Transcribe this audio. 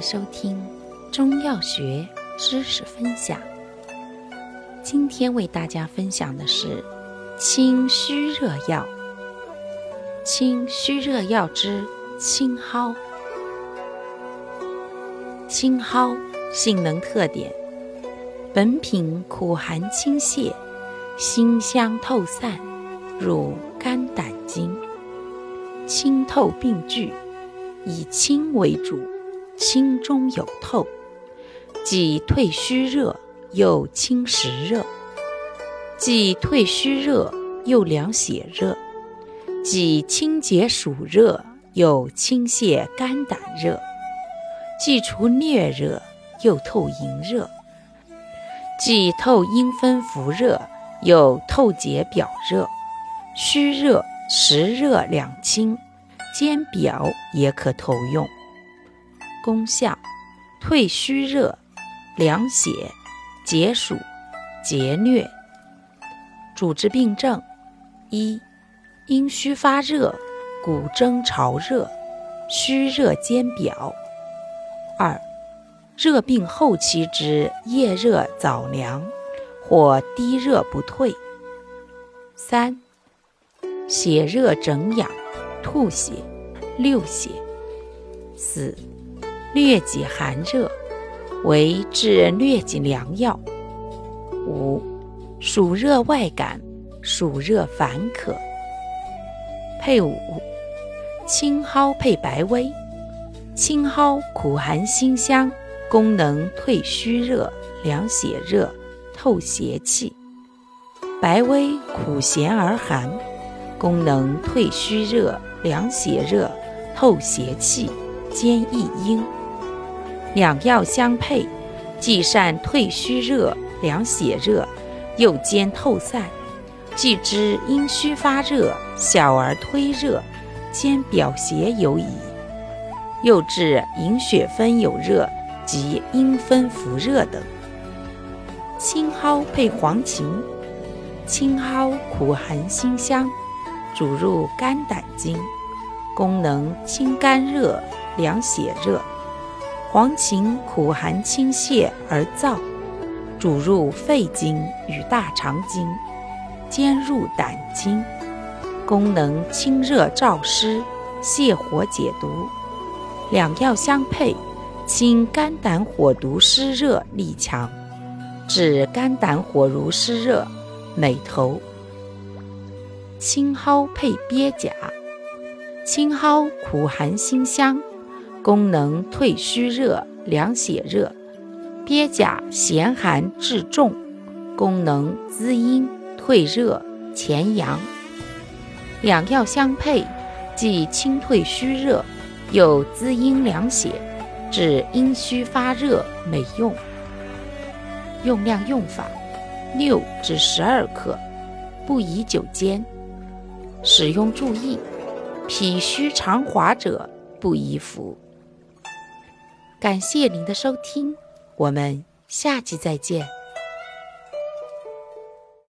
收听中药学知识分享。今天为大家分享的是清虚热药。清虚热药之青蒿。青蒿性能特点：本品苦寒清泻，辛香透散，入肝胆经，清透病聚，以清为主。清中有透，既退虚热，又清实热；既退虚热，又凉血热；既清解暑热，又清泻肝胆热；既除疟热，又透营热；既透阴分伏热，又透解表热。虚热、实热两清，兼表也可投用。功效：退虚热、凉血、解暑、解疟。主治病症：一、阴虚发热、骨蒸潮热、虚热兼表；二、热病后期之夜热早凉或低热不退；三、血热整痒、吐血、溜血；四。疟疾寒热，为治疟疾良药。五、暑热外感，暑热烦渴。配伍：青蒿配白薇。青蒿苦寒辛香，功能退虚热、凉血热、透邪气；白薇苦咸而寒，功能退虚热、凉血热、透邪气，兼益阴。两药相配，既善退虚热、凉血热，又兼透散，既知阴虚发热，小儿推热，兼表邪有矣。又治营血分有热及阴分伏热等。青蒿配黄芩，青蒿苦寒辛香，主入肝胆经，功能清肝热、凉血热。黄芩苦寒清泻而燥，主入肺经与大肠经，兼入胆经，功能清热燥湿、泻火解毒。两药相配，清肝胆火毒湿热力强，治肝胆火如湿热美头。青蒿配鳖甲，青蒿苦寒辛香。功能退虚热、凉血热，鳖甲咸寒治重，功能滋阴退热、潜阳。两药相配，既清退虚热，又滋阴凉血，治阴虚发热，美用。用量用法：六至十二克，不宜久煎。使用注意：脾虚肠滑者不宜服。感谢您的收听，我们下期再见。